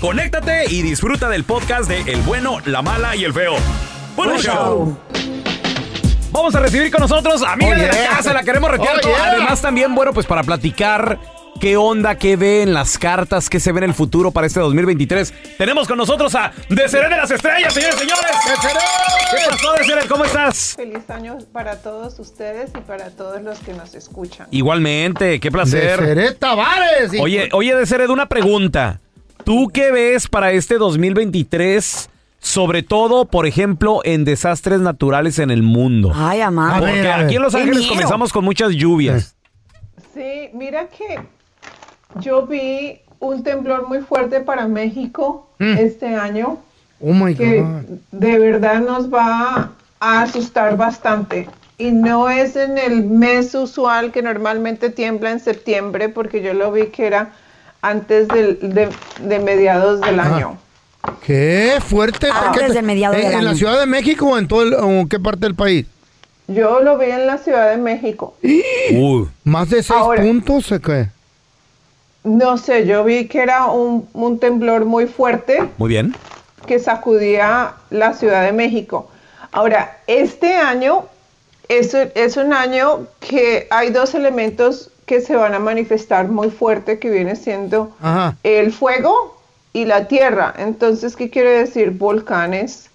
conéctate y disfruta del podcast de El bueno, la mala y el feo. ¡Buen Buen show! show. Vamos a recibir con nosotros amiga Oh, de la yeah. casa, la queremos retirar. Oh, yeah. Además también, bueno, pues para platicar qué onda, qué ve en las cartas, qué se ve en el futuro para este 2023. Tenemos con nosotros a Desiree de las Estrellas, señores y señores. ¿Qué pasó, Desiree? ¿Cómo estás? Feliz año para todos ustedes y para todos los que nos escuchan. Igualmente, qué placer. Desiree Tavares. hijo. Oye, oye, Desiree, una pregunta. ¿Tú qué ves para este 2023? Sobre todo, por ejemplo, en desastres naturales en el mundo. Ay, amá. A ver, Porque aquí en Los Ángeles comenzamos con muchas lluvias. Sí, mira que yo vi un temblor muy fuerte para México este año Oh my que God. de verdad nos va a asustar bastante. Y no es en el mes usual que normalmente tiembla en septiembre, porque yo lo vi que era antes del- de, de mediados del Ajá. año. Qué fuerte. Antes ¿Qué te- del mediado ¿En, del en la. Ciudad de México o en todo el- o en qué parte del país? Yo lo vi en la Ciudad de México. Uy. ¿Más de seis Ahora- puntos o qué? No sé, yo vi que era un, un temblor muy fuerte Muy bien. que sacudía la Ciudad de México. Ahora, este año es, es un año que hay dos elementos que se van a manifestar muy fuerte, que viene siendo Ajá. el fuego y la tierra. Entonces, ¿qué quiere decir? Volcanes,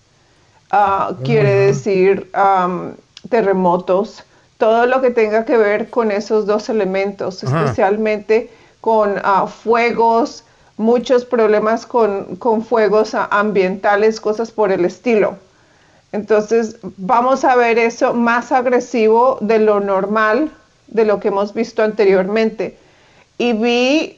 ah, quiere decir am, terremotos, todo lo que tenga que ver con esos dos elementos, Ajá. especialmente con ah, fuegos, muchos problemas con, con fuegos ah, ambientales, cosas por el estilo. Entonces, vamos a ver eso más agresivo de lo normal, de lo que hemos visto anteriormente. Y vi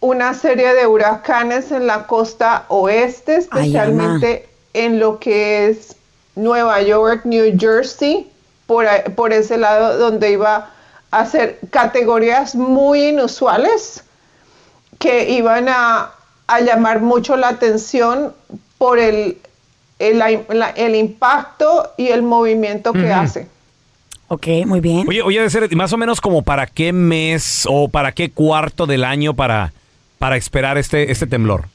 una serie de huracanes en la costa oeste, Ay, especialmente en lo que es Nueva York, New Jersey, por, por ese lado donde iba a ser categorías muy inusuales que iban a, a llamar mucho la atención por el, el, la- el impacto y el movimiento que hace. Ok, muy bien. Oye, oye, Desiree, más o menos como para qué mes o para qué cuarto del año para, para esperar este, este temblor.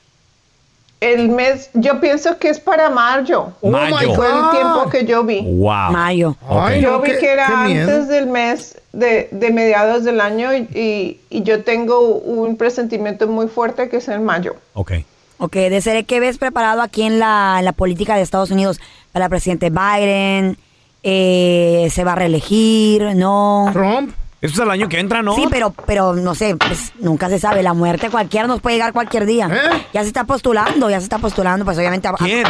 El mes, yo pienso que es para mayo. Oh Mayo. Fue el tiempo que yo vi. Wow. Mayo. Ay, Ok. Yo no, vi qué- que era antes del mes de, de mediados del año y, y- yo tengo un presentimiento muy fuerte que es en mayo. Ok. Ok, de ser ¿qué ves preparado aquí en la, en la política de Estados Unidos para el presidente Biden? Eh, ¿Se va a reelegir? ¿No? Trump. Eso es el año que entra, ¿no? Sí, pero, pero no sé, pues, nunca se sabe. La muerte cualquiera nos puede llegar cualquier día. ¿Eh? Ya se está postulando, ya se está postulando, pues obviamente. ¿Quién?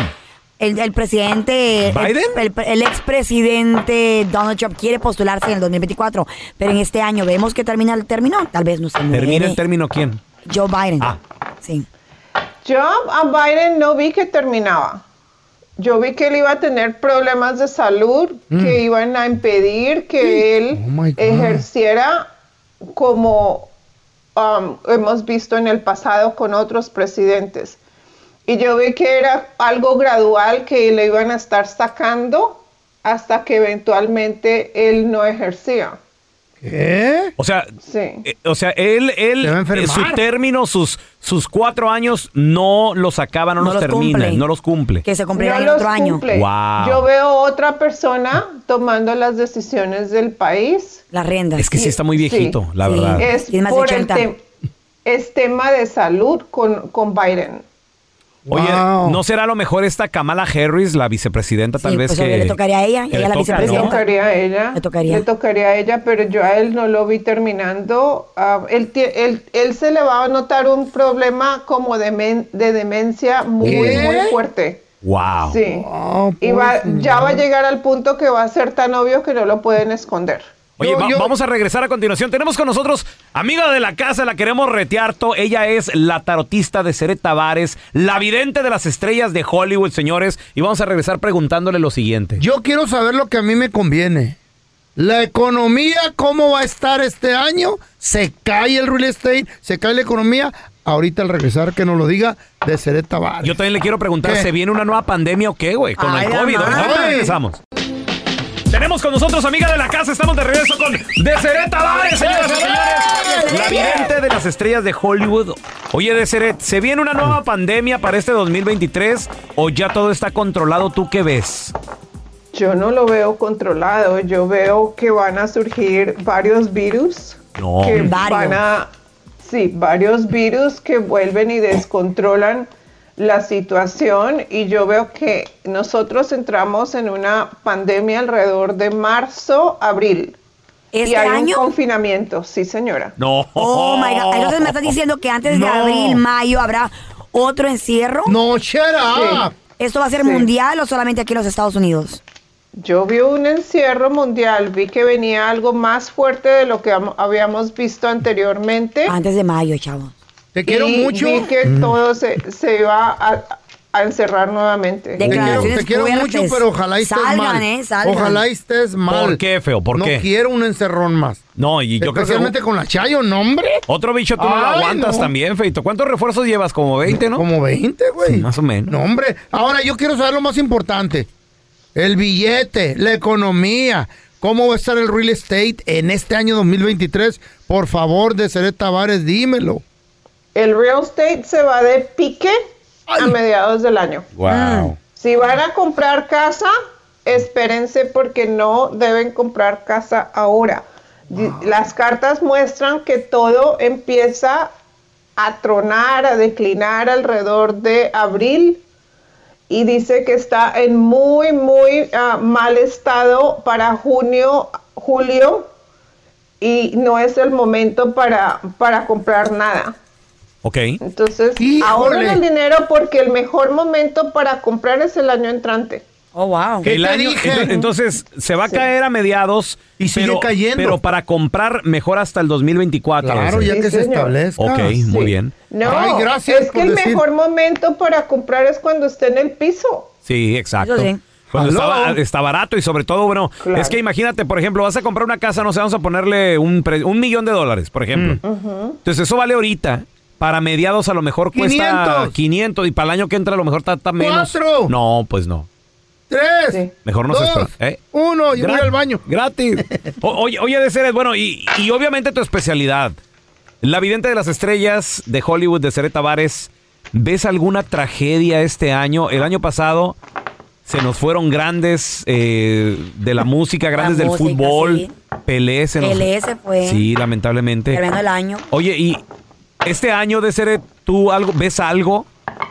El, el presidente. el- ¿Biden? El, el expresidente Donald Trump quiere postularse en el 2024, pero en este año vemos que termina el término. Tal vez no se muere. ¿Termina el término quién? Joe Biden. Ah. Sí. Yo a Biden no vi que terminaba. Yo vi que él iba a tener problemas de salud que iban a impedir que él Oh, ejerciera como um, hemos visto en el pasado con otros presidentes. Y yo vi que era algo gradual que le iban a estar sacando hasta que eventualmente él no ejercía. ¿Qué? O sea, Sí. eh, o sea, él, él, Se va a enfermar. eh, su término, sus, sus cuatro años, no los acaba, no, No los, los termina, cumple. no los cumple. Que se cumplirá No el otro año. cumple. Wow. Yo veo otra persona tomando las decisiones del país. Las riendas. Es que sí está muy Sí. viejito, la Sí. verdad. Es Tiene más de por el 80. tem- es tema de salud con, con Biden. Oye, Wow. ¿no será a lo mejor esta Kamala Harris, la vicepresidenta, tal Sí, vez pues, que... le tocaría a ella, ella le la toca, Le ¿no? vicepresidenta. tocaría a ella. Le tocaría. Le tocaría a ella, pero yo a él no lo vi terminando. Ah, él, él- él se le va a notar un problema como de, men- de demencia muy, ¿Qué? muy fuerte. Wow. Sí. Y va, ya va a llegar al punto que va a ser tan obvio que no lo pueden esconder. Oye, Yo- va- yo- vamos a regresar a continuación. Tenemos con nosotros, amiga de la casa, la queremos retear. to- Ella es la tarotista de Ceret Tavares, la vidente de las estrellas de Hollywood, señores. Y vamos a regresar preguntándole lo siguiente. Yo quiero saber lo que a mí me conviene. La economía, ¿cómo va a estar este año? ¿Se cae el real estate? ¿Se cae la economía? Ahorita al regresar que nos lo diga de Ceret Tavares. Yo también le quiero preguntar, ¿Qué? ¿se viene una nueva pandemia o qué, güey? Con Ay, el COVID. Ay. regresamos. Tenemos con nosotros, amiga de la casa, estamos de regreso con Deseret Tavares, señoras y señores. La vidente de las estrellas de Hollywood. Oye, Deseret, ¿se viene una nueva pandemia para este 2023 o ya todo está controlado? ¿Tú qué ves? Yo no lo veo controlado. Yo veo que van a surgir varios virus. No. Que Varios. van a. Sí, varios virus que vuelven y descontrolan la situación. Y yo veo que nosotros entramos en una pandemia alrededor de marzo, abril. ¿Este y hay año? un confinamiento, sí, señora. No. Oh my God. Entonces me estás diciendo que antes de abril, mayo habrá otro encierro. No, up. ¿Esto va a ser Sí. mundial o solamente aquí en los Estados Unidos? Yo vi un encierro mundial, vi que venía algo más fuerte de lo que am- habíamos visto anteriormente. Antes de mayo, chavos. Te quiero y mucho. Vi que todo se, se iba a, a encerrar nuevamente. Te quiero, te mucho, pero ojalá y estés Salgan, mal. eh, salgan. Ojalá y estés mal. ¿Por qué, feo? ¿Por no qué? quiero un encerrón más. No, y yo creo que Especialmente con la Chayo, ¿no, hombre? otro bicho tú no lo aguantas no. también, Feito. ¿Cuántos refuerzos llevas? Como 20, ¿no? Como 20, güey. Sí, más o menos. No, hombre. Ahora yo quiero saber lo más importante. El billete, la economía. ¿Cómo va a estar el real estate en este año 2023? Por favor, de Ceret Tavares, dímelo. El real estate se va de pique a mediados del año. Wow. Si van a comprar casa, espérense porque no deben comprar casa ahora. Di- Las cartas muestran que todo empieza a tronar, a declinar alrededor de abril y dice que está en muy, muy ah, mal estado para junio, julio y no es el momento para, para comprar nada. Ok. Entonces, Híjole. ahorren el dinero porque el mejor momento para comprar es el año entrante. Oh, wow. ¿Qué El te año, dije? entonces, se va a caer a mediados. Y sigue pero, cayendo. Pero para comprar mejor hasta el 2024. Claro, ya Sí, que se señor. establezca. Ok, muy bien. No, Ay, gracias es que el decir. mejor momento para comprar es cuando esté en el piso. Sí, exacto. Cuando está, está barato y sobre todo, bueno, Claro. es que imagínate, por ejemplo, vas a comprar una casa, no sé, vamos a ponerle un, pre- un millón de dólares, por ejemplo. Mm. Entonces eso vale ahorita. Para mediados a lo mejor cuesta 500. 500 y para el año que entra a lo mejor está, está menos. Cuatro. No, pues no. Tres. Sí. Mejor no se dos, espera. ¿eh? Uno, yo voy Gra- al baño. Gratis. O- oye, oye, de seres, bueno, y, y obviamente tu especialidad. La vidente de las estrellas de Hollywood de Ceret Tavares. ¿Ves alguna tragedia este año? El año pasado se nos fueron grandes eh, de la música, grandes del música, fútbol. sí. Pelé se nos... Pelé se fue. Sí, lamentablemente. Tremendo el año. Oye, y este año de Ceret, ¿tú algo, ves algo?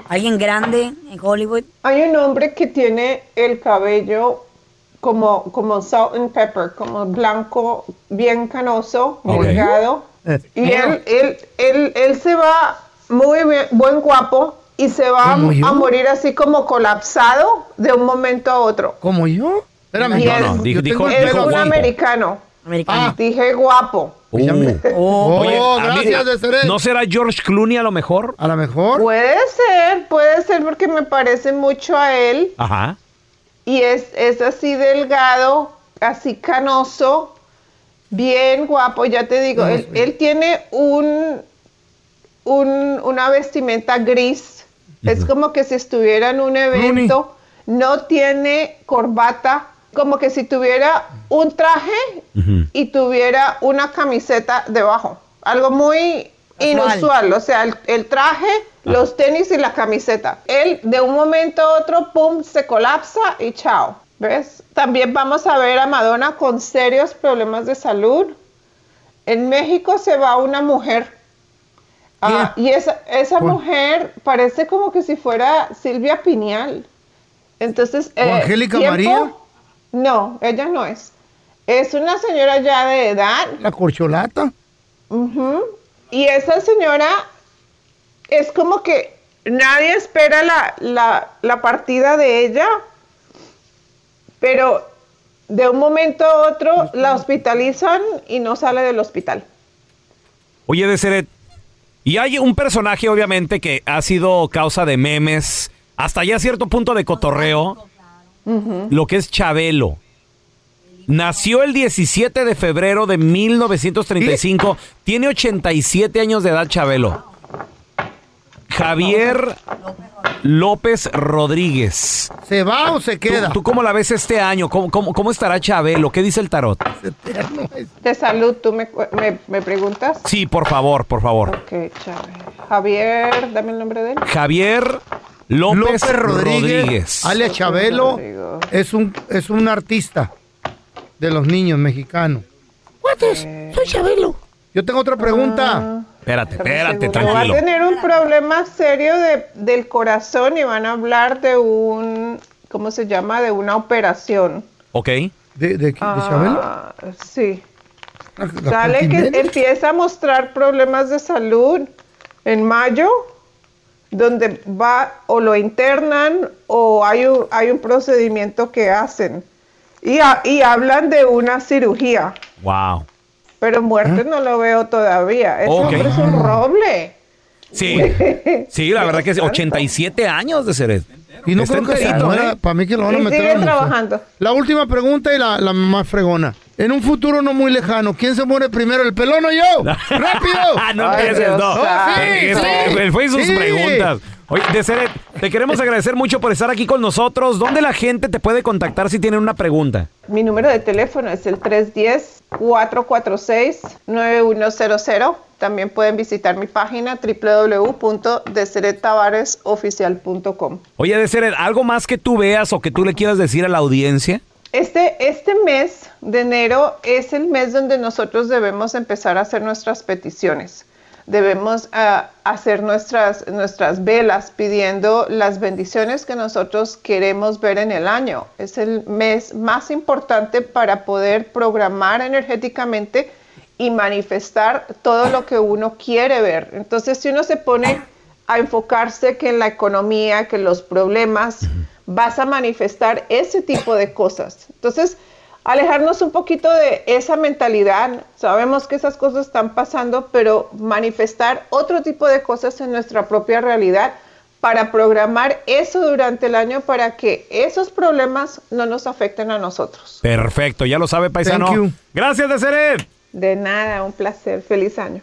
Alguien grande en Hollywood. Hay un hombre que tiene el cabello como, como salt and pepper, como blanco, bien canoso, Ok. delgado. Eh, Y él, él, él, él se va muy bien, buen guapo y se va a, morir así como colapsado de un momento a otro. ¿Como yo? Espérame. Y yo- él- No, no, dijo- yo tengo dijo- Es pelo un guapo. americano. Americano. Dije guapo. Pues Uh. Oye, Oh, mí- gracias, Deseret. ¿No será George Clooney a lo mejor? A lo mejor. Puede ser, puede ser porque me parece mucho a él Ajá. y es, es así delgado, así canoso, bien guapo, ya te digo, él, él tiene un, un- una vestimenta gris, es como que si estuviera en un evento, no tiene corbata, como que si tuviera un traje y tuviera una camiseta debajo, algo muy inusual, o sea, el, el traje, los tenis y la camiseta. Él de un momento a otro, pum, se colapsa y chao. ¿Ves? También vamos a ver a Madonna con serios problemas de salud. En México se va una mujer. Ah, y esa, esa mujer parece como que si fuera Silvia Piñal. Entonces, ¿O Angélica María? No, ella no es. Es una señora ya de edad. La corcholata. Y esa señora es como que nadie espera la, la, la partida de ella, pero de un momento a otro la hospitalizan y no sale del hospital. Oye, Deseret, y hay un personaje, obviamente, que ha sido causa de memes, hasta ya cierto punto de cotorreo, lo que es Chabelo. Nació el 17 de febrero de 1935, tiene 87 años de edad Chabelo. Javier López Rodríguez. ¿Se va o se ¿Tú, queda? tú cómo la ves este año? ¿Cómo, cómo, cómo estará Chabelo? ¿Qué dice el tarot? De salud, ¿tú me, me, me preguntas? Sí, por favor, por favor. Ok, Chávez. Javier, dame el nombre de él. Javier López, López Rodríguez, Rodríguez. alias Chabelo, es un, es un artista de los niños mexicanos. ¿Cuántos? Soy Chabelo. Yo tengo otra pregunta. Espérate, espérate, Seguro. tranquilo. Va a tener un problema serio de- del corazón y van a hablar de un, ¿cómo se llama? De una operación. Ok. ¿De, de, de Chabelo? Ah, sí. Sale que empieza a mostrar problemas de salud en mayo, donde va o lo internan o hay un, hay un procedimiento que hacen. Y, y hablan de una cirugía, Wow. pero muerte no lo veo todavía. Ese hombre es un roble. Sí. Sí, la verdad que es 87 años de ser. Y no Está creo que se enterito, muera. ¿eh? Para mí que lo van a Y meter sigue trabajando. La última pregunta y la, la más fregona. En un futuro no muy lejano, ¿quién se muere primero, el pelón o yo? ¡Rápido! Ah, no empieces, no. Eh, sí, eh, sí, Fue sus sí. preguntas. Oye, Deseret, te queremos agradecer mucho por estar aquí con nosotros. ¿Dónde la gente te puede contactar si tienen una pregunta? Mi número de teléfono es el 310-446-9100. También pueden visitar mi página www.deseretavaresoficial.com. Oye, Deseret, ¿algo más que tú veas o que tú le quieras decir a la audiencia? Este, este mes de enero es el mes donde nosotros debemos empezar a hacer nuestras peticiones. Debemos ah, hacer nuestras, nuestras velas pidiendo las bendiciones que nosotros queremos ver en el año. Es el mes más importante para poder programar energéticamente y manifestar todo lo que uno quiere ver. Entonces, si uno se pone a enfocarse que en la economía, que los problemas, vas a manifestar ese tipo de cosas. Entonces, alejarnos un poquito de esa mentalidad. Sabemos que esas cosas están pasando, pero manifestar otro tipo de cosas en nuestra propia realidad para programar eso durante el año para que esos problemas no nos afecten a nosotros. Perfecto, ya lo sabe, paisano. Thank you. Gracias, Deseret. De nada, un placer. Feliz año.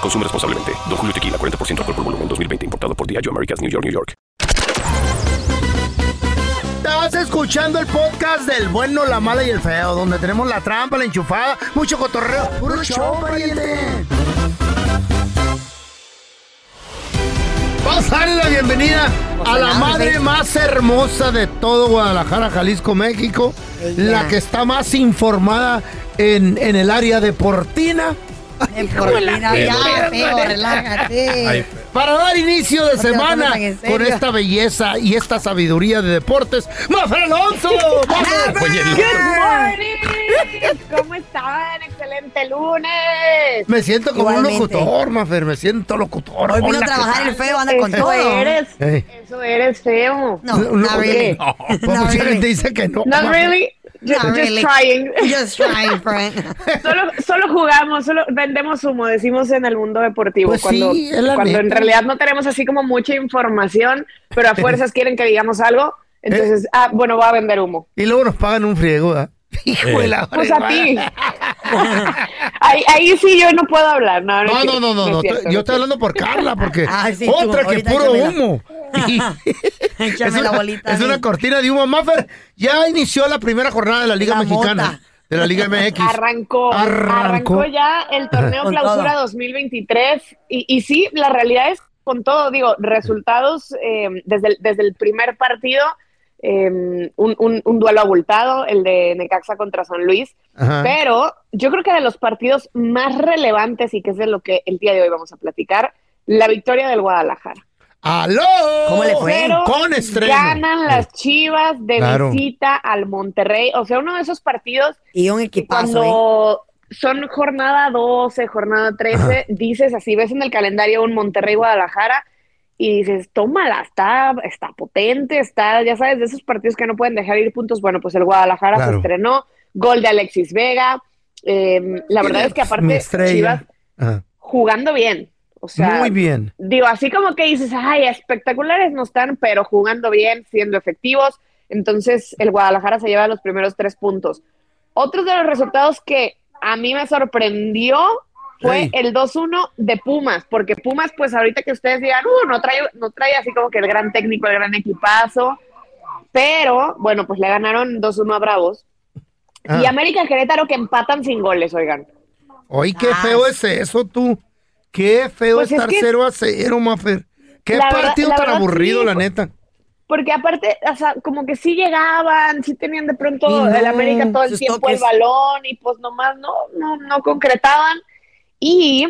Consume responsablemente. Don Julio Tequila, 40% alcohol por volumen, 2020. Importado por Diageo Americas, New York, New York. Estás escuchando el podcast del bueno, la mala y el feo, donde tenemos la trampa, la enchufada, mucho cotorreo. ¡Puro show, pariente! Vamos a darle la bienvenida a la madre más hermosa de todo Guadalajara, Jalisco, México. La que está más informada en, en el área deportina. Mira, ya, feo, relájate. Para dar inicio de No semana con esta belleza y esta sabiduría de deportes, ¡Mafer Alonso! ¡Vamos! Oye, el Good morning. ¿Cómo están? Excelente lunes. Me siento como Igualmente. un locutor, Mafer, me siento locutor. Hoy vino a ¿qué trabajar el feo, anda con Eso todo. eres. Eso eres feo. No, No, really. No, pues really. gente dice que no. Mafer. really. Just, Not just really. trying. Just trying. Solo, solo jugamos, solo vendemos humo, decimos en el mundo deportivo. Pues cuando sí, cuando en realidad no tenemos así como mucha información, pero a fuerzas quieren que digamos algo. Entonces, Eh. ah, bueno, voy a vender humo. Y luego nos pagan un friego, ¿verdad? Hijo de la Pues a ti. ahí, ahí sí yo no puedo hablar. No, no, No, no, no, no, es no, cierto, yo estoy es hablando por Carla, porque Ah, sí, tú, otra que puro humo. Es la una, bolita. es a una mí. cortina de humo. Maffer, ya inició la primera jornada de la Liga La Mexicana, mota. de la Liga MX. Arrancó, Arrancó. arrancó, ya el torneo Con clausura todo. 2023 y, y sí, la realidad es con todo, digo, resultados eh, desde, el, desde el primer partido, eh, un, un- un duelo abultado, el de Necaxa contra San Luis, Ajá. pero yo creo que de los partidos más relevantes y que es de lo que el día de hoy vamos a platicar, la victoria del Guadalajara. ¡Aló! ¿Cómo le fue? Pero Con estreno. ganan las Chivas de Claro. visita al Monterrey, o sea, uno de esos partidos Y un equipazo, ¿eh? cuando son jornada 12, jornada 13, dices así, ves en el calendario un Monterrey-Guadalajara y dices, tómala, está, está potente, está, ya sabes, de esos partidos que no pueden dejar ir puntos. Bueno, pues el Guadalajara Claro. se estrenó, gol de Alexis Vega. eh, la verdad es que aparte. Chivas Ajá. jugando bien. O sea, Muy bien. digo, así como que dices, ay, espectaculares no están, pero jugando bien, siendo efectivos. Entonces, el Guadalajara se lleva los primeros tres puntos. Otros de los resultados que a mí me sorprendió fue el 2-1 de Pumas, porque Pumas, pues ahorita que ustedes digan, uh, no trae, no trae así como que el gran técnico, el gran equipazo, pero bueno, pues le ganaron 2-1 a Bravos. Ah. Y América Querétaro que empatan sin goles, oigan. Oye, qué Ah, feo es eso, tú. Qué feo Pues es estar que- 0 a 0, Mafer. Qué verdad- partido la tan verdad, aburrido, sí. la neta. Porque aparte, o sea, como que sí llegaban, sí tenían de pronto no, el América todo el tiempo toques. el balón y pues nomás no, no, no concretaban. Y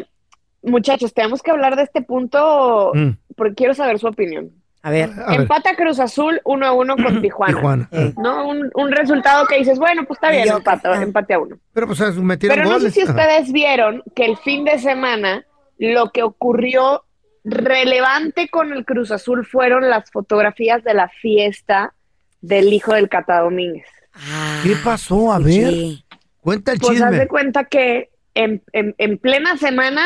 muchachos, tenemos que hablar de este punto Mm. porque quiero saber su opinión. A ver. A ver, Empata Cruz Azul 1 a 1 con Tijuana. Tijuana. Eh. ¿No? Un, un resultado que dices, bueno, pues está bien, empate, ah. empate a uno. Pero pues metieron Pero no sé si Ajá. ustedes vieron que el fin de semana lo que ocurrió relevante con el Cruz Azul fueron las fotografías de la fiesta del hijo del Cata Domínguez. Ah, ¿Qué pasó? A ver, sí. cuenta el Pues haz chisme. de cuenta que en, en- en plena semana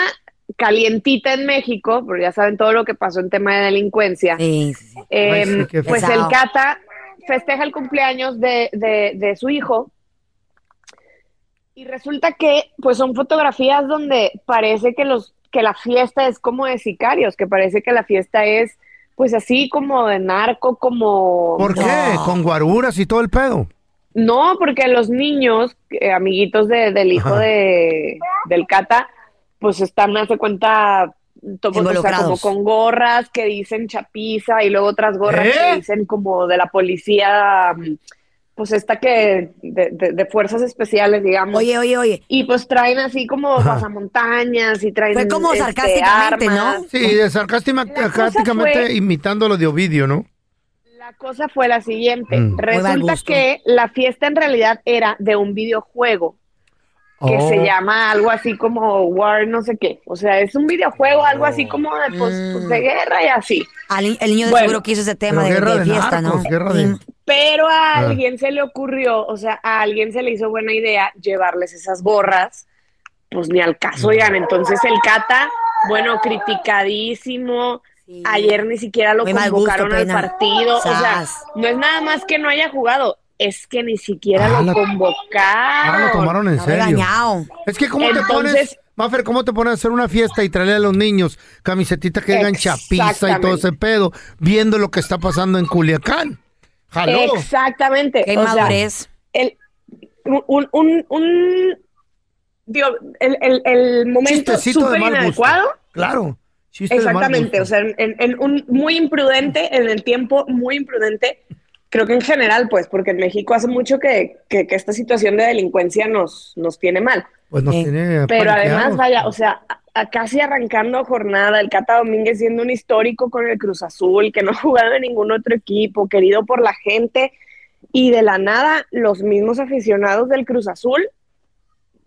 calientita en México, porque ya saben todo lo que pasó en tema de delincuencia, Sí, sí, sí. eh, Ay, sí, qué pues el Cata festeja el cumpleaños de, de- de su hijo y resulta que pues son fotografías donde parece que los que la fiesta es como de sicarios, que parece que la fiesta es pues así como de narco, como ¿Por qué? No. Con guaruras y todo el pedo. no, porque los niños, eh, amiguitos de- del hijo de, del Cata, pues están, hace cuenta, to- o sea, como con gorras que dicen chapiza y luego otras gorras ¿Eh? que dicen como de la policía, mm, pues esta que, de, de- de fuerzas especiales, digamos. Oye, oye, oye. Y pues traen así como pasamontañas y traen Fue como este, sarcásticamente, armas. ¿no? Sí, de sarcásticamente fue- imitando lo de Ovidio, ¿no? La cosa fue la siguiente. Mm. Resulta que la fiesta en realidad era de un videojuego que Oh. se llama algo así como War no sé qué. O sea, es un videojuego, algo así como de, pues, pues, de guerra y así. Al el niño de Bueno, seguro quiso ese tema Pero de, guerra de de fiesta, narcos, ¿no? guerra de- Mm. Pero a Ah. alguien se le ocurrió, o sea, a alguien se le hizo buena idea llevarles esas gorras, pues ni al caso, oigan. Entonces el Cata, bueno, criticadísimo. Sí. Ayer ni siquiera lo Muy mal gusto, convocaron al partido. O sea, no es nada más que no haya jugado, es que ni siquiera Ah, lo la- convocaron. Ah, lo tomaron en serio. regañado. Es que cómo te pones, Maffer, cómo te pones a hacer una fiesta y traerle a los niños camisetitas que digan chapiza y todo ese pedo, viendo lo que está pasando en Culiacán. Jaló. Exactamente. Qué o sea, madurez. el, un, un, un- digo, el, el, el momento súper inadecuado. Claro. chiste Exactamente, o sea, en- en un muy imprudente, en el tiempo muy imprudente, creo que en general, pues, porque en México hace mucho que, que, que esta situación de delincuencia nos, nos tiene mal. Pues nos Eh, tiene Pero además, vaya, o sea, a, a casi arrancando jornada, el Cata Domínguez siendo un histórico con el Cruz Azul, que no ha jugado en ningún otro equipo, querido por la gente, y de la nada, los mismos aficionados del Cruz Azul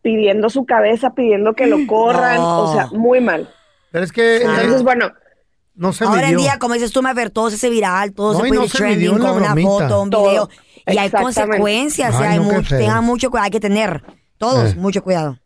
pidiendo su cabeza, pidiendo que lo corran, No. o sea, muy mal. Pero es que eh, Entonces, bueno, no se Ahora en día, como dices tú, Mafer, todo se hace viral, todo No, se puede no ir se midió trending con una bromita. foto, un Todo. video. Y hay consecuencias, Ay, hay no, qué mucho, tengan mucho cuidado, hay que tener. Todos, Eh. mucho cuidado.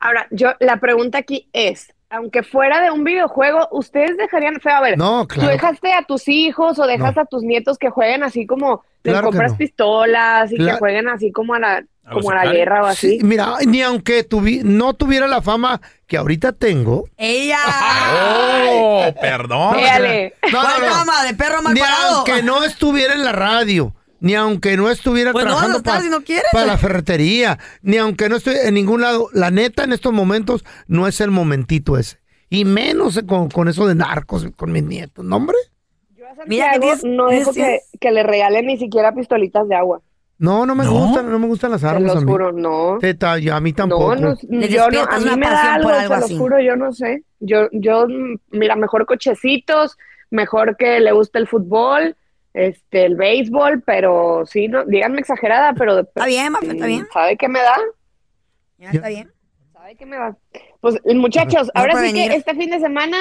ahora, yo, la pregunta aquí es, aunque fuera de un videojuego, ¿ustedes dejarían, feo, a ver, No, ¿Tú claro. dejaste a tus hijos o dejas No. a tus nietos que jueguen así como les Claro compras no. pistolas y Claro. que jueguen así como a la ¿A como a la guerra o así? Sí, mira, ni aunque tuvi- no tuviera la fama que ahorita tengo. ¡Ella! Oh, perdón. Véale. No, no, ¿Cuál no. fama? ¿De perro mal Ni parado? aunque no estuviera en la radio, ni aunque no estuviera Pues trabajando si no para la ferretería, ni aunque no estoy en ningún lado. La neta, en estos momentos, no es el momentito ese. Y menos con, con eso de narcos, con mis nietos, ¿no, hombre? Yo a Mira tienes- no dejo que, que le regalen ni siquiera pistolitas de agua. No, no me ¿No? gustan, no me gustan las Te armas a los mí. juro, no. Teta, yo- a mí tampoco. No, no, yo no, a mí me da algo, algo los así. juro, yo no sé. Yo, yo, mira, mejor cochecitos, mejor que le guste el fútbol, este, el béisbol, pero sí, no, díganme exagerada, pero Está bien, Mafer, está bien. ¿sabe qué me da? Ya, está bien. ¿Sabe qué me da? Pues muchachos, ahora sí venir. que este fin de semana,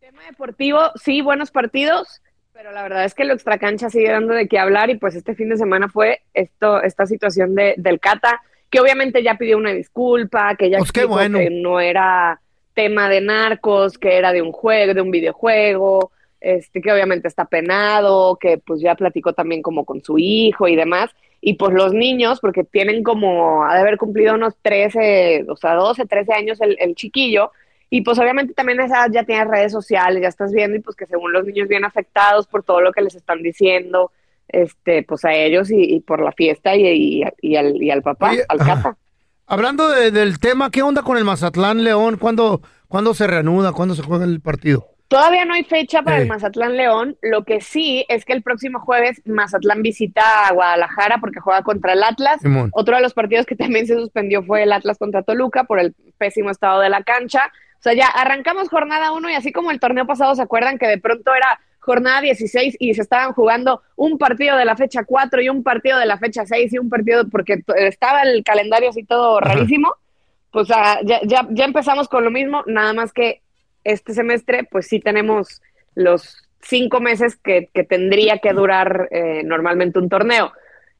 tema deportivo, sí, buenos partidos, pero la verdad es que lo extracancha sigue dando de qué hablar y pues este fin de semana fue esto, esta situación de, del Cata, que obviamente ya pidió una disculpa, que ya Pues qué bueno. que no era tema de narcos, que era de un juego, de un videojuego, este, que obviamente está penado, que pues ya platicó también como con su hijo y demás. Y pues los niños, porque tienen como, ha de haber cumplido unos 13, o sea, 12, 13 años el, el chiquillo, y pues obviamente también a esa edad ya tienes redes sociales, ya estás viendo, y pues que según los niños bien afectados por todo lo que les están diciendo, este, pues a ellos y, y por la fiesta y, y, y al, y al papá, Oye, al cata. Hablando de- del tema, ¿qué onda con el Mazatlán León? ¿Cuándo, ¿Cuándo se reanuda? ¿Cuándo se juega el partido? Todavía no hay fecha para Eh. el Mazatlán León. Lo que sí es que el próximo jueves Mazatlán visita a Guadalajara porque juega contra el Atlas. Simón. Otro de los partidos que también se suspendió fue el Atlas contra Toluca por el pésimo estado de la cancha. O sea, ya arrancamos jornada 1 y así como el torneo pasado, ¿se acuerdan que de pronto era jornada 16 y se estaban jugando un partido de la fecha 4 y un partido de la fecha 6 y un partido porque estaba el calendario así todo Ajá. rarísimo? Pues ah, ya, ya, ya empezamos con lo mismo, nada más que este semestre, pues sí tenemos los cinco meses que, que tendría que durar eh, normalmente un torneo.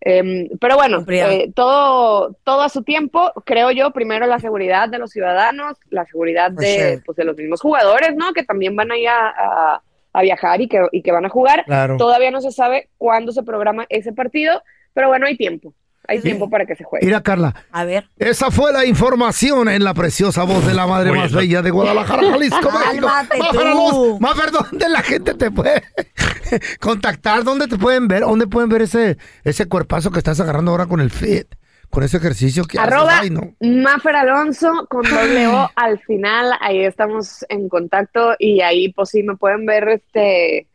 Em, pero bueno, eh, todo, todo a su tiempo, creo yo, primero la seguridad de los ciudadanos, la seguridad de, sure. pues, de los mismos jugadores, ¿no? Que también van a ir a, a- a viajar y que, y que van a jugar. Claro. Todavía no se sabe cuándo se programa ese partido, pero bueno, hay tiempo. Hay Sí. tiempo para que se juegue. Mira, Carla, A ver. esa fue la información en la preciosa voz de la madre Oye, más la- bella de Guadalajara, Jalisco, México. Más dónde la gente te puede contactar, dónde te pueden ver, dónde pueden ver ese, ese cuerpazo que estás agarrando ahora con el fit, con ese ejercicio que Arroba haces. Ay, no. Mafer Alonso con doble O al final, ahí estamos en contacto y ahí pues sí me pueden ver este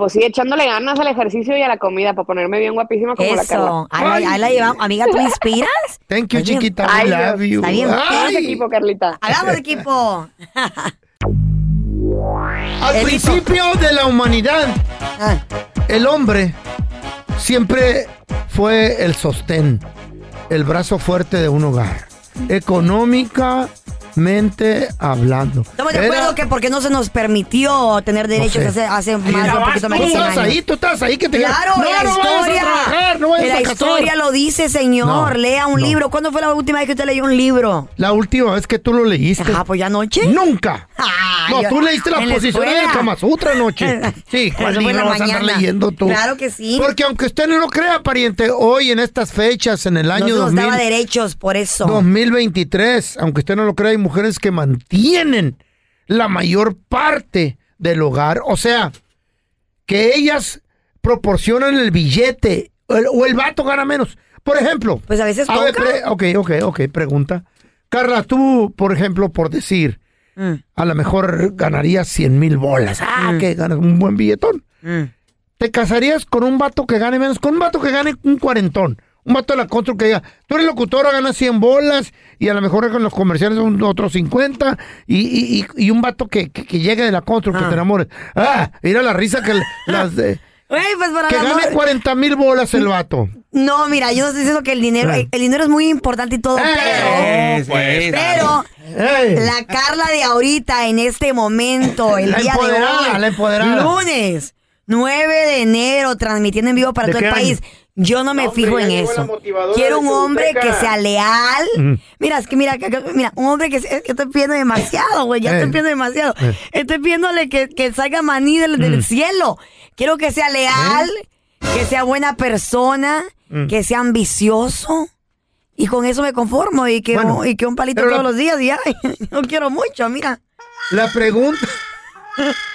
pues sí echándole ganas al ejercicio y a la comida para ponerme bien guapísima como la Carla. Eso. Ahí, la- ahí la llevamos. Amiga, ¿tú inspiras? Thank you, chiquita. I love you. está bien. Hagamos equipo, Carlita. Hagamos equipo. Al principio de la humanidad, Ah, el hombre siempre fue el sostén, el brazo fuerte de un hogar. Económicamente hablando. Estamos de acuerdo que porque no se nos permitió tener derechos sé. hace, más de un poquito más Tú de 100 estabas años. ahí, tú estabas ahí que te Claro, no, la no vayas a historia. trabajar, no vayas en a la historia lo dice, señor. No, Lea un no. libro. ¿Cuándo fue la última vez que usted leyó un libro? La última vez que tú lo leíste. Ajá, pues ya anoche. Nunca. Ay, No, yo- tú leíste las en la posiciones del. Kama Sutra anoche. Sí, ¿cuál libro la vas a andar mañana. leyendo tú? Claro que sí. Porque aunque usted no lo crea, pariente, hoy en estas fechas, en el No año se nos 2000, daba derechos por eso. 2023, aunque usted no lo crea, hay mujeres que mantienen la mayor parte del hogar. O sea, que ellas proporcionan el billete o el, o el vato gana menos. Por ejemplo. Pues a veces a ver, ok, ok, ok, pregunta. Carla, tú, por ejemplo, por decir, Mm, a lo mejor ganarías 100 mil bolas. Ah, que ganas un buen billetón. mm. ¿Te casarías con un vato que gane menos? Con un vato que gane un cuarentón. Un vato de la constru que diga, tú eres locutora, ganas 100 bolas y a lo mejor con los comerciales un otros 50 y, y, y- y un vato que, que, que llegue de la constru, que Ah. te enamores. Ah, mira la risa que las de- Güey, pues para que gane amor- 40 mil bolas el vato. No, mira, yo no estoy diciendo que el dinero, Eh. el dinero es muy importante y todo, Eh, pero, pero Ey. la Carla de ahorita, en este momento, el La día empoderada, de hoy, la empoderada. lunes, 9 de enero, transmitiendo en vivo para ¿De todo el país. año? Yo no me fijo en eso. Quiero un hombre que sea leal. Mira, es que mira, mira, un hombre que, se- es que estoy pidiendo demasiado, güey, ya Eh. estoy pidiendo demasiado. Eh. Estoy pidiéndole que, que salga maní del, del Mm. cielo. Quiero que sea leal, que sea buena persona, Mm. que sea ambicioso. Y con eso me conformo y que, Bueno, y que un palito todos la- los días. Y ya, no quiero mucho, mira. La pregunta,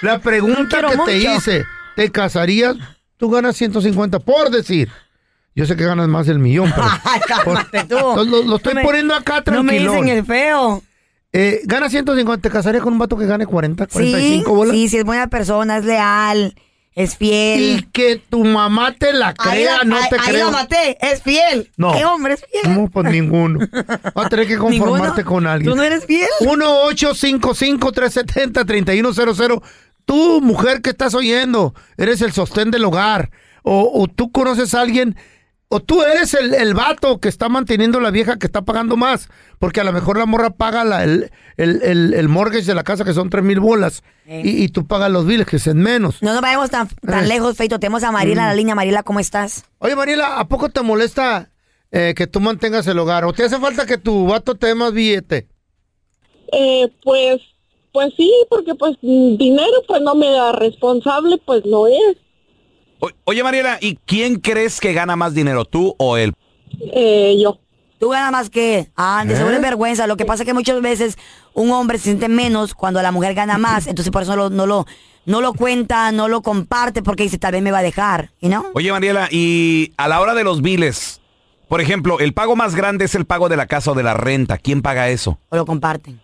la pregunta que te hice, ¿te casarías? Tú ganas 150, por decir. Yo sé que ganas más del millón, pero... Cálmate tú. Lo, lo- lo estoy No me- poniendo acá No me tranquilo. dicen el feo. Eh, gana 150, ¿te casarías con un vato que gane 40, Sí, 45 bolas? sí, si es buena persona, es leal, es Y fiel. que tu mamá te la crea, la- no ahí- te ahí creo. la maté, es fiel. No. ¿Qué hombre es fiel? No, pues ninguno. Vas a tener que conformarte con alguien. ¿Tú no eres fiel? 1-855-370-3100. Tú, mujer que estás oyendo, eres el sostén del hogar. O, o tú conoces a alguien, o tú eres el, el vato que está manteniendo la vieja que está pagando más. Porque a lo mejor la morra paga la- el, el, el, el mortgage de la casa que son tres mil bolas. Eh. Y, y tú pagas los biles que es en menos. No nos vayamos tan, tan Eh. lejos, Feito. Tenemos a Mariela en la línea. Mariela, ¿cómo estás? Oye, Mariela, ¿a poco te molesta eh, que tú mantengas el hogar? ¿O te hace falta que tu vato te dé más billete? Eh, pues, pues sí, porque pues mm, dinero pues no me da responsable, pues no es. O- oye, Mariela, ¿y quién crees que gana más dinero, tú o él? Eh, yo. Tú ganas más que... Ah, de seguro es vergüenza. Lo que pasa es que muchas veces un hombre se siente menos cuando la mujer gana más. Entonces por eso no lo, no lo, no lo cuenta, no lo comparte porque dice, tal vez me va a dejar. ¿Y no? Oye, Mariela, y a la hora de los biles, por ejemplo, el pago más grande es el pago de la casa o de la renta. ¿Quién paga eso? O lo comparten.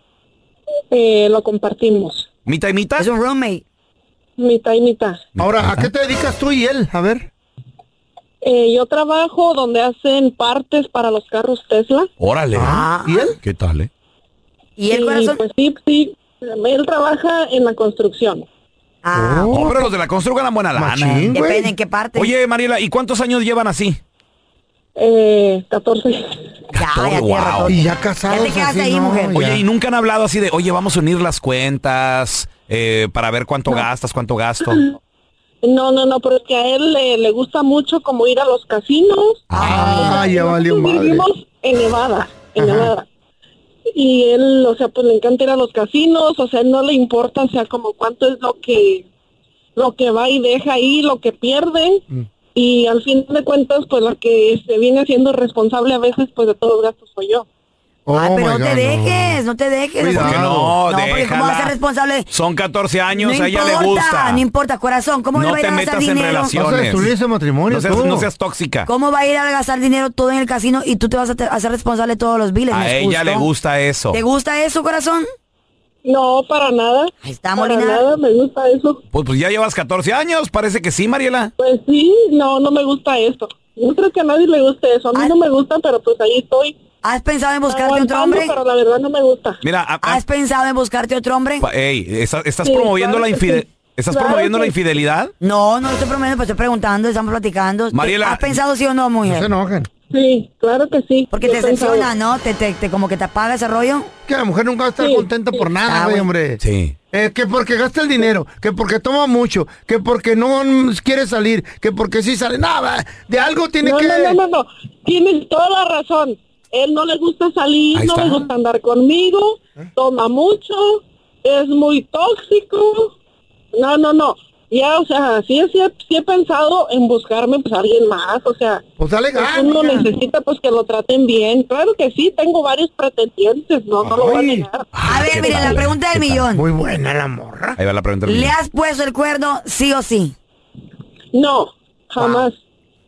Eh, lo compartimos. ¿Mita y mitad? Es un roommate. Mitad y mitad. Ahora, ¿a qué te dedicas tú y él? A ver. Eh, yo trabajo donde hacen partes para los carros Tesla. Órale. Ah. ¿Y él? ¿Qué tal, eh? ¿Y el corazón? Pues sí, sí. Él trabaja en la construcción. Ah, Oh, pero los de la constru ganan buena lana. Machín, güey. depende en qué parte. Oye, Mariela, ¿y cuántos años llevan así? Eh, 14. ya, ya wow. tiene rato. Y ya casados. Ya te quedaste así, ahí, no, mujer. ya. Oye, ¿y nunca han hablado así de, oye, vamos a unir las cuentas eh, para ver cuánto gastas, cuánto gasto? No, no, no, pero es que a él le, le gusta mucho como ir a los casinos. Ah, ya valió madre. Vivimos en Nevada, en Ajá. Nevada. Y él, o sea, pues le encanta ir a los casinos, o sea, él no le importa, o sea, como cuánto es lo que lo que va y deja ahí, lo que pierde. Mm. Y al fin de cuentas, pues la que se viene siendo responsable a veces, pues de todos los gastos soy yo. Oh, Ay, pero no te God, dejes, no te dejes. Cuidado. ¿Por qué no? No, porque ¿cómo vas a ser responsable? Son 14 años, no a ella importa, le gusta. no importa, corazón. ¿Cómo No le va a ir a gastar dinero? relaciones. Vas a destruir ese matrimonio No seas, no seas tóxica. ¿Cómo va a ir a gastar dinero todo en el casino y tú te vas a hacer responsable de todos los biles? ¿No A ella justo? le gusta eso. ¿Te gusta eso, corazón? No, para nada. Ahí está, Para Molina. nada me gusta eso. Pues, pues ya llevas 14 años, parece que sí, Mariela. Pues sí, no, no me gusta esto. No creo que a nadie le guste eso. A mí Ay. no me gusta, pero pues ahí estoy. ¿Has pensado en buscarte otro hombre? Pero la verdad no me gusta. Mira, a- a- ¿Has pensado en buscarte otro hombre? ey, esa- ¿estás Sí, promoviendo claro la que infide- sí. ¿Estás Claro promoviendo la que sí. infidelidad? No, no estoy promoviendo, pues estoy preguntando, estamos platicando. Mariela- ¿Has pensado sí o no, No se mujer? enojen. Sí, claro que sí. Porque te decepciona, ¿no? Te, te, te- como que te apaga ese rollo. Que la mujer nunca va a estar Sí, contenta sí. por nada, Ah, güey, bueno. hombre. Sí. Eh, que porque gasta el dinero, que porque toma mucho, que porque no quiere salir, que porque sí sale. Nada, de algo tiene No, que... no, no, no, no. Tienes toda la razón. Él no le gusta salir, Ahí no está. le gusta andar conmigo, toma mucho, es muy tóxico. No, no, no. Ya, o sea, sí, sí, he- sí he pensado en buscarme pues a alguien más, o sea, Pues dale ganas. uno necesita pues que lo traten bien. Claro que sí, tengo varios pretendientes, no, no lo voy a Ay. negar. A ver, ¿qué mire, la pregunta del millón. Muy buena la morra. Ahí va la pregunta. del ¿Le millón. has puesto el cuerno sí o sí? No, jamás.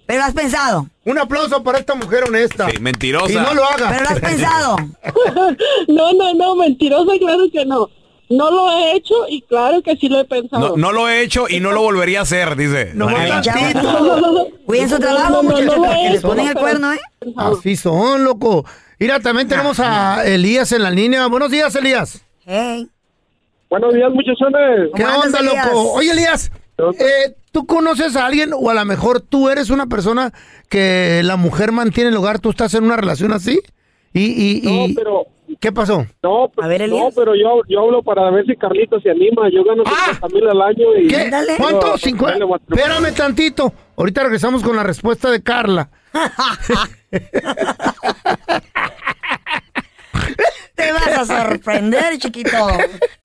¿Pero has pensado? Un aplauso para esta mujer honesta. Sí, mentirosa. Y no lo haga. ¿Pero lo has pensado? no, no, no, mentirosa, claro que no. No lo he hecho y claro que sí lo he pensado. No, no lo he hecho y no lo volvería a hacer, dice. No, tantito. Cuiden su No, trabajo, no, no, muchachos, no lo para que he les hecho, ponen el cuerno, ¿eh? Así son, loco. Mira, también tenemos a Elías en la línea. Buenos días, Elías. Hey. Buenos días, muchachones. ¿Qué ¿Cómo onda, Elías? loco? Oye, Elías, eh, ¿tú conoces a alguien o a lo mejor tú eres una persona que la mujer mantiene el hogar? ¿Tú estás en una relación así? Y, y, No, y- pero, ¿Qué pasó? no, A ver, no, pero yo, yo hablo para ver si Carlito se anima. Yo gano Ah. 50 mil al año y... ¿Qué? Ándale. ¿Cuánto? Pero, ¿Cincuenta? dale, matrimonio. Espérame tantito. Ahorita regresamos con la respuesta de Carla. Te vas a sorprender, chiquito.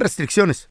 restricciones.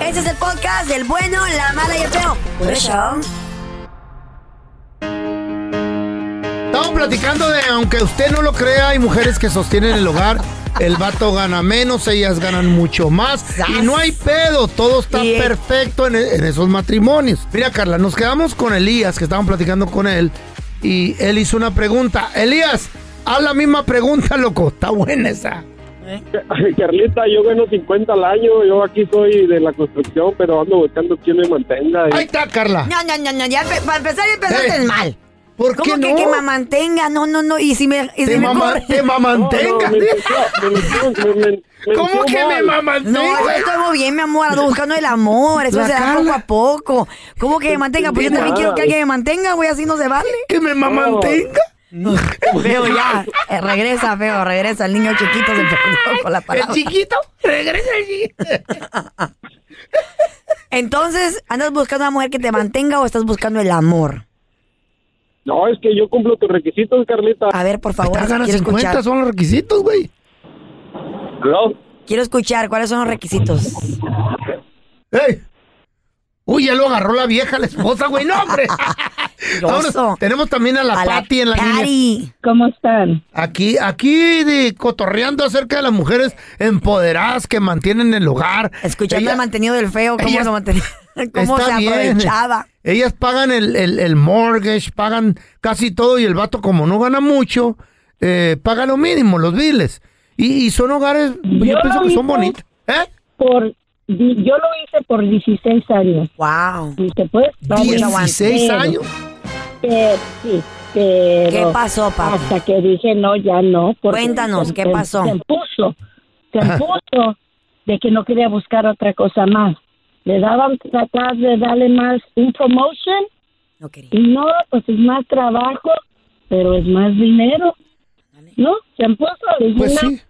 Este es el podcast del bueno, la mala y el feo. Por eso. Estamos platicando de, aunque usted no lo crea, hay mujeres que sostienen el hogar. El vato gana menos, ellas ganan mucho más. Y no hay pedo, todo está perfecto en, en esos matrimonios. Mira, Carla, nos quedamos con Elías, que estaban platicando con él. Y él hizo una pregunta. Elías, haz la misma pregunta, loco. Está buena esa. Carlita, yo gano 50 al año. Yo aquí soy de la construcción, pero ando buscando quien me mantenga. y- Ahí está, Carla. No, no, no, no, ya para empezar empezaste Eh, mal. ¿Por ¿Cómo qué que, no? que me mantenga? No, no, no. Y si me, y si Te, me mama- corre? te No, mamantenga. no, me mintió, me mintió, me- me- me ¿Cómo que me mamantenga? No, yo estoy muy bien, mi amor, ando buscando el amor, eso La se da poco a poco. ¿Cómo que me mantenga? Pues yo también quiero que alguien me mantenga, güey, así no se vale. ¿Que me mamantenga? Feo, ya, eh, regresa, feo, regresa, el niño chiquito se perdió con la ¿El palabra. chiquito? Regresa el chiquito. Entonces, ¿andas buscando una mujer que te mantenga o estás buscando el amor? No, es que yo cumplo tus requisitos, Carlita. A ver, por favor, quiero 50 escuchar. son los requisitos, güey. Quiero escuchar cuáles son los requisitos. ¡Ey! Uy, ya lo agarró la vieja, la esposa, güey. ¡No, hombre! Vámonos, tenemos también a la A la Pati en la Cari. línea. ¿Cómo están? Aquí, aquí de, cotorreando acerca de las mujeres empoderadas que mantienen el hogar. Escuchando Ella- el mantenido del feo, cómo mantenía, cómo Está se bien. aprovechaba. Ellas pagan el, el, el mortgage, pagan casi todo y el vato como no gana mucho, eh, paga lo mínimo, los biles. Y, y son hogares, yo, Yo pienso lo que son bonitos. ¿Eh? Por, yo lo hice por 16 años. Wow. Dice, pues, vamos, 16 pero- años. pero- sí, pero... ¿Qué pasó, papi? Hasta que dije, no, ya no. Cuéntanos, se- ¿qué pasó? Se impuso, se impuso de que no quería buscar otra cosa más. Le daban, tratar de darle más un promotion. No quería. Y no, pues es más trabajo, pero es más dinero. ¿No? Se impuso. dije, Pues no, sí.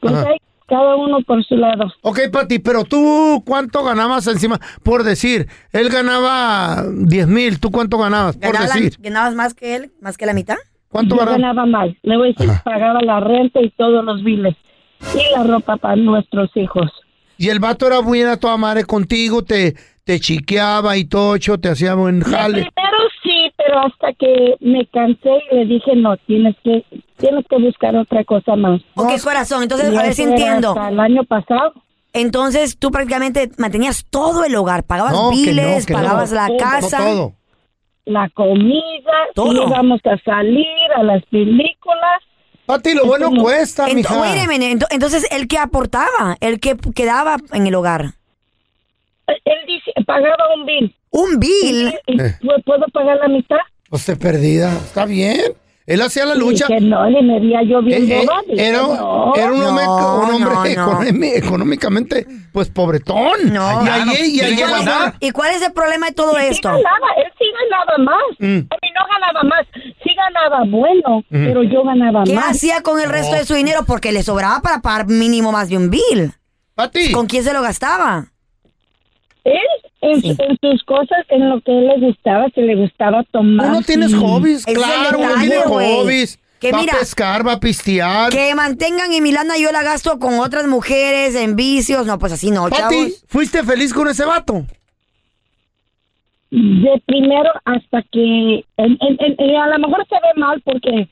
Pues Ajá. Cada uno por su lado. Ok, Pati, pero tú, ¿cuánto ganabas encima? Por decir, él ganaba 10 mil, ¿tú cuánto ganabas? Por ¿Ganaba la- decir. ¿Ganabas más que él? ¿Más que la mitad? ¿Cuánto Yo ganabas? ganaba más. Le voy a decir, pagaba la renta y todos los biles. Y la ropa para nuestros hijos. Y el vato era buena toda madre contigo, te, te chiqueaba y tocho, te hacía buen jale. primero sí, pero hasta que me cansé y le dije, no, tienes que tienes que buscar otra cosa más. Ok, corazón, entonces Y a ver si entiendo. hasta el año pasado. Entonces tú prácticamente mantenías todo el hogar, pagabas No, que no, biles, no. pagabas la Todo, casa. todo. La comida, Todo. íbamos a salir a las películas. Pati, lo bueno cuesta, mija. entonces, ¿el que aportaba? ¿El que quedaba en el hogar? Él dice, pagaba un bill. ¿Un bill? Y- y- Eh. ¿Puedo pagar la mitad? Pues te perdida, está bien. Él hacía la Y lucha. dije, no, y me veía yo bien Eh, eh, boba. Era, no, era un hombre, no, un hombre no, económicamente, pues pobretón. No. Y ahí, y ahí ¿Y cuál, es, y cuál es el problema de todo Sí esto? ganaba, él sí ganaba más. Mm. A mí no ganaba más. Sí ganaba bueno, Mm. pero yo ganaba ¿Qué más. hacía con el resto de su dinero? Porque le sobraba para pagar mínimo más de un bill. Pati. ¿Con quién se lo gastaba? Él, en, en sus cosas, en lo que él le gustaba, que le gustaba tomar. Uno tienes sí. hobbies, claro, uno tiene hobbies. Que va mira, a pescar, va a pistear. Que mantengan y mi lana yo la gasto con otras mujeres en vicios. No, pues así no, Pati, chavos. ¿fuiste feliz con ese vato? De primero hasta que. en- en- en- y a lo mejor se ve mal porque.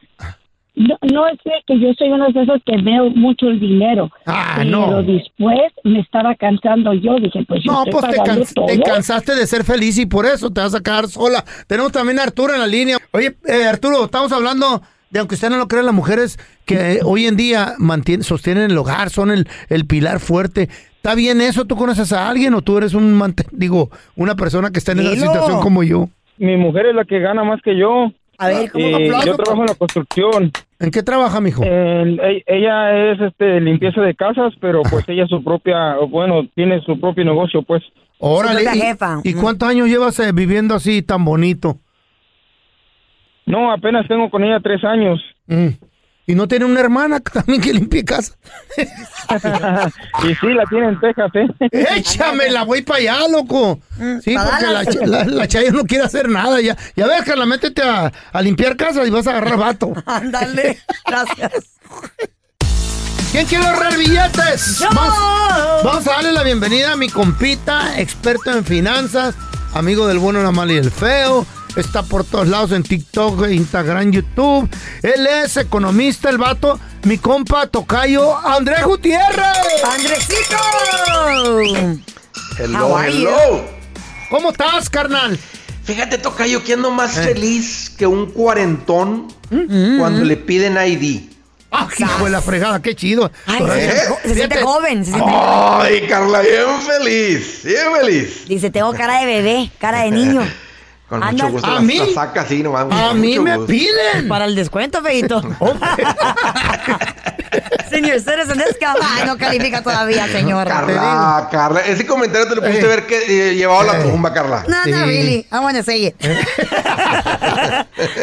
No, no es que yo soy uno de esos que veo mucho el dinero. Ah, pero no. después me estaba cansando yo. Dije, pues yo No, estoy pues te, todo. te cansaste de ser feliz y por eso te vas a quedar sola. Tenemos también a Arturo en la línea. Oye, eh, Arturo, estamos hablando de, aunque usted no lo crea, las mujeres que eh, hoy en día mantienen, sostienen el hogar, son el, el pilar fuerte. ¿Está bien eso? ¿Tú conoces a alguien o tú eres un, digo, una persona que está en esa situación como yo? Mi mujer es la que gana más que yo. A ver, ¿cómo Y aplauso, yo trabajo en la construcción. ¿En qué trabaja, mijo? En- e- ella es este limpieza de casas, pero pues ella su propia, bueno, tiene su propio negocio, pues. Órale. ¿Y, ¿Y cuántos años llevas eh, viviendo así tan bonito? No, apenas tengo con ella tres años. Mm. ¿Y no tiene una hermana también que limpie casa? y sí, la tiene en Texas, ¿eh? Échamela, voy para allá, loco. Sí, pa' porque la, la, la Chayo no quiere hacer nada. Ya, ya ves, Carla, métete a, a limpiar casa y vas a agarrar vato. Ándale, gracias. ¿Quién quiere ahorrar billetes? Vamos, vamos a darle la bienvenida a mi compita, experto en finanzas, amigo del bueno, la mala y el feo. Está por todos lados en TikTok, Instagram, YouTube. Él es economista, el vato. Mi compa Tocayo, Andrés Gutiérrez. ¡Andresito! Hello, hello. ¿Cómo estás, carnal? Fíjate, Tocayo, que ando más Eh. feliz que un cuarentón Mm, cuando le piden ID. Ah, hijo de la fregada, qué chido. Ay, ¿Eh? se, se siente joven. Se siente Ay, Carla, bien feliz, bien feliz. Dice, tengo cara de bebé, cara de niño. Con Anda. mucho gusto ¿A la, mí? la saca así nomás. A mí me gusto. piden. Para el descuento, feito. Senior Citizen Discount. Ay, no califica todavía, señor. Carla, Carla, ese comentario te lo pudiste ver que eh, llevado a la tumba, Carla. No, no, want to say it.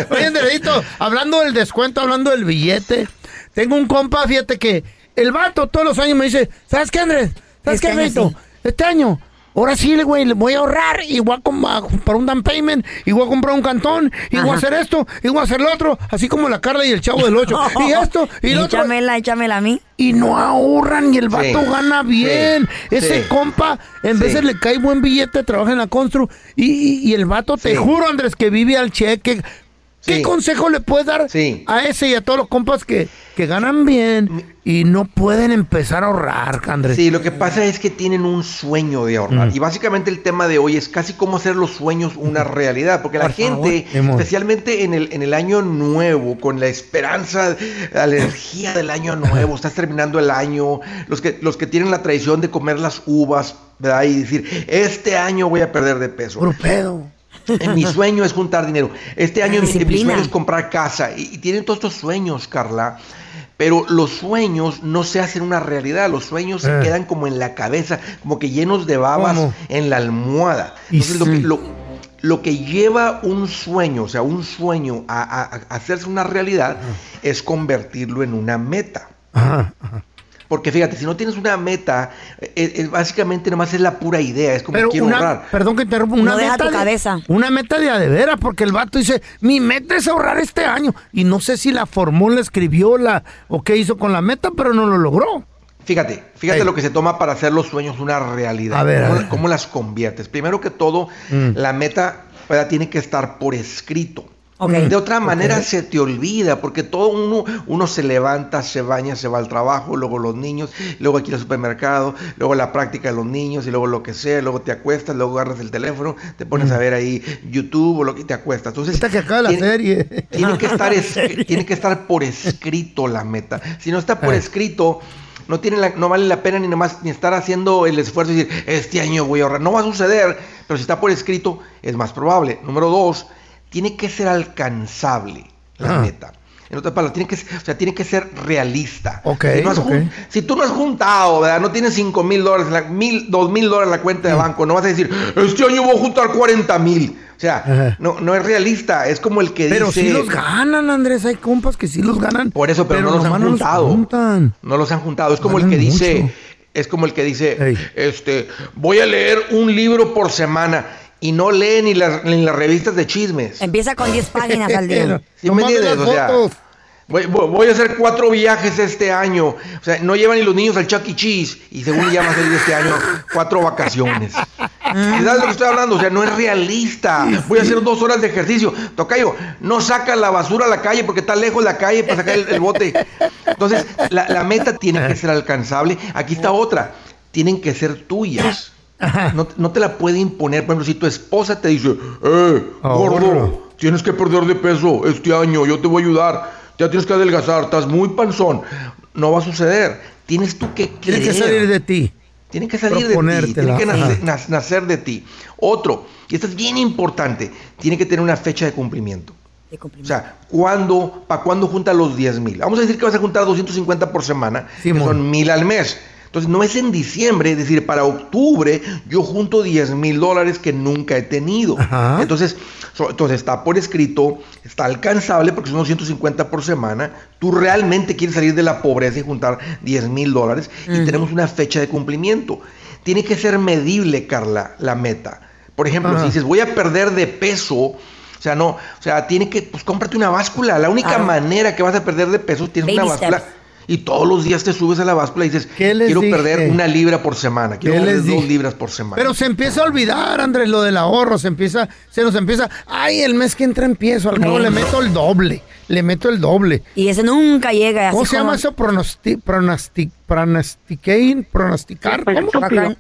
Oye, Andresito, hablando del descuento, hablando del billete, tengo un compa, fíjate que el vato todos los años me dice, ¿sabes qué, Andrés? ¿Sabes Este qué, sí. Este año, ahora sí, le- güey, le voy a ahorrar y voy a, comprar un down payment y voy a comprar un cantón y voy a hacer esto y voy a hacer lo otro, así como la Carla y el chavo del 8. y esto y lo otro. Échamela, échamela a mí. Y no ahorran y el vato Sí, gana bien. sí, Ese sí. compa, en veces le cae buen billete, trabaja en la constru. Y, y- y el vato, te juro, Andrés, que vive al cheque. ¿Qué Sí. consejo le puedes dar a ese y a todos los compas que, que ganan bien y no pueden empezar a ahorrar, Andrés? Sí, lo que pasa es que tienen un sueño de ahorrar. Mm. Y básicamente el tema de hoy es casi cómo hacer los sueños una realidad. Porque la Por gente, especialmente en el, en el año nuevo, con la esperanza, la energía del año nuevo, estás terminando el año, los que, los que tienen la tradición de comer las uvas, ¿verdad? Y decir, este año voy a perder de peso. Puro pedo. Eh, Mi sueño es juntar dinero. Este año mi, sueño es comprar casa. Y, y tienen todos estos sueños, Carla. Pero los sueños no se hacen una realidad. Los sueños Eh. se quedan como en la cabeza, como que llenos de babas ¿Cómo? en la almohada. Y Entonces, lo, que, sí. lo- lo que lleva un sueño, o sea, un sueño a, a- a hacerse una realidad, es convertirlo en una meta. Ajá, ajá. Porque fíjate, si no tienes una meta, eh, eh, básicamente nomás es la pura idea. Es como Pero quiero una, ahorrar. perdón que interrumpa, una No deja meta tu de- cabeza. Una meta de a de veras, porque el vato dice, mi meta es ahorrar este año. Y no sé si la formó, la escribió, la, o qué hizo con la meta, pero no lo logró. Fíjate, fíjate lo que se toma para hacer los sueños una realidad. A ver, a ¿Cómo, ver. cómo las conviertes? Primero que todo, Mm. la meta ¿verdad? tiene que estar por escrito. Ok. De otra manera se te olvida, porque todo uno, uno se levanta, se baña, se va al trabajo, luego los niños, luego aquí al supermercado, luego la práctica de los niños y luego lo que sea, luego te acuestas, luego agarras el teléfono, te pones a ver ahí YouTube o lo que te acuestas. Entonces, que acaba la tiene- serie. tiene que estar es- tiene que estar por escrito la meta. Si no está por Eh. escrito, no tiene la- no vale la pena ni nomás ni estar haciendo el esfuerzo y decir, este año voy a ahorrar. No va a suceder, pero si está por escrito, es más probable. Número dos, tiene que ser alcanzable la Ah. meta. En otras palabras, tiene que, ser- o sea, tiene que ser realista. Ok, si, no si tú no has juntado, ¿verdad? no tienes 5 mil dólares, mil, 2 mil dólares en la cuenta de Mm. banco, no vas a decir, este año voy a juntar 40 mil. O sea, Ajá. no, no es realista, es como el que Pero dice... sí los ganan, Andrés. Hay compas que sí los ganan. Por eso, pero, no los han juntado. juntan. No los han juntado. Es como el que dice, es como el que dice, este, voy a leer un libro por semana y no lee ni las, ni las revistas de chismes. Empieza con 10 páginas al día. ¿Sí No me entiendes? O sea, voy, voy- voy a hacer cuatro viajes este año. O sea, no llevan ni los niños al Chuck E. Cheese y según ya va a salir este año cuatro vacaciones. ¿Sabes de lo que estoy hablando? O sea, no es realista. Voy a hacer dos horas de ejercicio. Tocayo, no saca la basura a la calle porque está lejos la calle para sacar el, el bote. Entonces, la, la meta tiene que ser alcanzable. Aquí está otra. Tienen que ser tuyas. No, no te la puede imponer. Por ejemplo, si tu esposa te dice, eh, Ahorra. gordo, tienes que perder de peso este año, yo te voy a ayudar. Ya tienes que adelgazar, estás muy panzón. No va a suceder. Tienes tú que Tiene querer. que salir de ti. Tiene que salir de ti, tiene que nacer, de ti. Otro, y esto es bien importante, tiene que tener una fecha de cumplimiento. O sea, ¿cuándo, ¿para cuándo junta los 10 mil? Vamos a decir que vas a juntar 250 por semana, que son mil al mes. Entonces, no es en diciembre, es decir, para octubre yo junto 10 mil dólares que nunca he tenido. Ajá. Entonces, so- entonces, está por escrito, está alcanzable porque son 250 por semana. Tú realmente quieres salir de la pobreza y juntar 10 mil dólares y tenemos una fecha de cumplimiento. Tiene que ser medible, Carla, la meta. Por ejemplo, Ajá. si dices, voy a perder de peso, o sea, no, o sea, tiene que, pues cómprate una báscula. La única Ah. manera que vas a perder de peso tienes Baby una báscula. steps. Y todos los días te subes a la báscula y dices, ¿Qué les quiero dije? perder una libra por semana, quiero ¿Qué perder les dos libras por semana. Pero se empieza a olvidar, Andrés, lo del ahorro. Se empieza, se nos empieza. Ay, el mes que entra empiezo. Al cabo le meto el doble. Le meto el doble. Y ese nunca llega. ¿Cómo se llama eso? Pronosti, pronosti, pronosticar. ¿Cómo? Procra-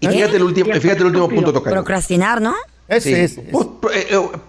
y fíjate el último, fíjate el último punto tocar. Procrastinar, ¿no? Ese es.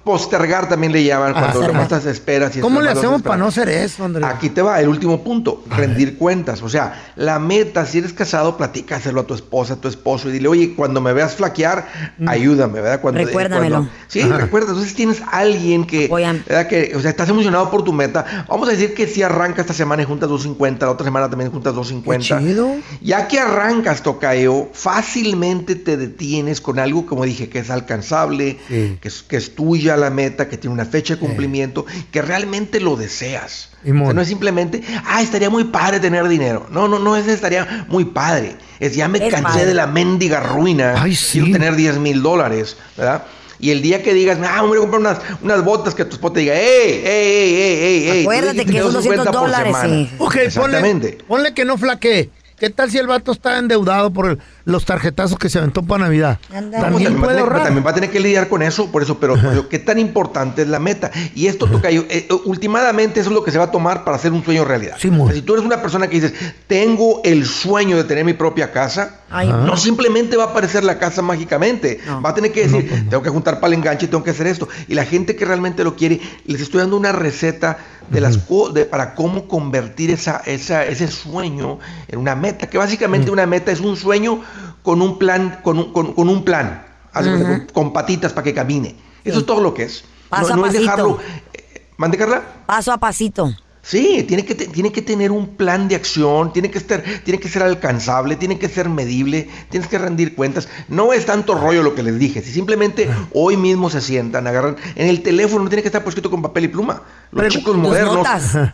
postergar también le llaman cuando Ajá. nomás estás esperas. y ¿Cómo le hacemos para no hacer eso, Andrés? Aquí te va el último punto, rendir cuentas. O sea, la meta, si eres casado, platica hacerlo a tu esposa, a tu esposo y dile, oye, cuando me veas flaquear, ayúdame, ¿verdad? Cuando, Recuérdamelo. cuando- sí, recuerda. Entonces tienes alguien que, ¿verdad? que, o sea, estás emocionado por tu meta. Vamos a decir que si arranca esta semana y juntas 250, la otra semana también juntas 250. Qué chido. Ya que arrancas, Tocayo, fácilmente te detienes con algo, como dije, que es alcanzable. Alcanzable, que, es, que es tuya la meta, que tiene una fecha de cumplimiento, que realmente lo deseas. O sea, no es simplemente, ah, estaría muy padre tener dinero. No, no, no es estaría muy padre. Es ya me Es cansé padre. de la mendiga ruina. Quiero tener 10 mil dólares, ¿verdad? Y el día que digas, ah, me voy a comprar unas, unas botas que tu esposa te diga, ¡ey, ey, ey, ey, ey! ey, Acuérdate que son 250 200 por dólares, semana". sí. Ok, ponle, Exactamente. ponle que no flaquee. ¿Qué tal si el vato está endeudado por el- los tarjetazos que se aventó para Navidad? No, pues, También también, va a puede tener, ahorrar. también va a tener que lidiar con eso, por eso, pero, qué tan importante es la meta. Y esto toca, eh, últimamente eso es lo que se va a tomar para hacer un sueño realidad. O sea, si tú eres una persona que dices, tengo el sueño de tener mi propia casa, Ay, no simplemente va a aparecer la casa mágicamente. Va a tener que decir, tengo que juntar para el enganche, tengo que hacer esto. Y la gente que realmente lo quiere, les estoy dando una receta de las co- de, para cómo convertir esa, esa, ese sueño en una meta, que básicamente una meta es un sueño con un plan, con un, con, con un plan, con, con patitas para que camine. Eso es todo lo que es. Paso no, a no es pasito. dejarlo. eh, ¿Mande, Carla? Paso a pasito. Sí, tiene que, tiene que tener un plan de acción, tiene que, estar, tiene que ser alcanzable, tiene que ser medible, tienes que rendir cuentas. No es tanto rollo lo que les dije. Si simplemente hoy mismo se sientan, agarran en el teléfono, no tiene que estar por escrito con papel y pluma. Los Pero chicos modernos.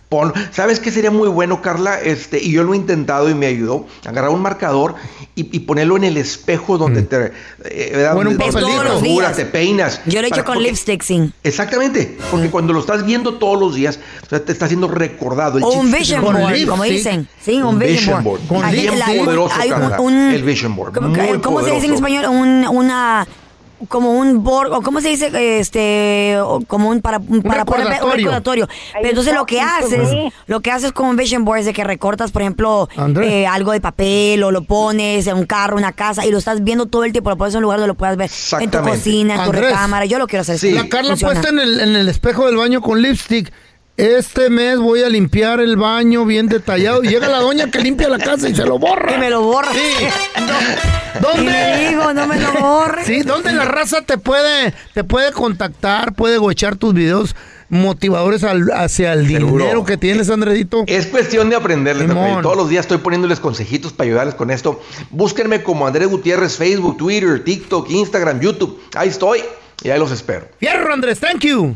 pon- ¿Sabes qué sería muy bueno, Carla? Este, y yo lo he intentado y me ayudó. Agarrar un marcador y, y ponerlo en el espejo donde te. eh. Bueno, un te papelito. peinas. Yo lo he hecho con porque- lipstick, sí. Exactamente, porque cuando lo estás viendo todos los días, o sea, te está siendo recordado. El O un vision board, como dicen. Sí, un vision board. Con Hay- bien la- poderoso, hay un- el vision board. ¿Cómo, muy cómo se dice en español? Un, una como un board o cómo se dice este como un para un para poner- un recordatorio. Pero entonces lo que haces, lo que haces con un vision board es de que recortas, por ejemplo, eh, algo de papel o lo pones en un carro, una casa y lo estás viendo todo el tiempo, lo pones en un lugar donde lo puedas ver en tu cocina, en tu Andrés. recámara. Yo lo quiero hacer. así. La Carla Funciona. puesta en el, en el espejo del baño con lipstick. Este mes voy a limpiar el baño bien detallado. Y llega la doña que limpia la casa y se lo borra. Y me lo borra. Sí. Y ¿Dónde? le digo, no me lo borres. Sí, ¿dónde la raza te puede, te puede contactar, puede gochar tus videos motivadores al- hacia el Seguro. dinero que tienes, Andredito? Es cuestión de aprenderles. Todos los días estoy poniéndoles consejitos para ayudarles con esto. Búsquenme como Andrés Gutiérrez, Facebook, Twitter, TikTok, Instagram, YouTube. Ahí estoy y ahí los espero. Fierro, Andrés, thank you.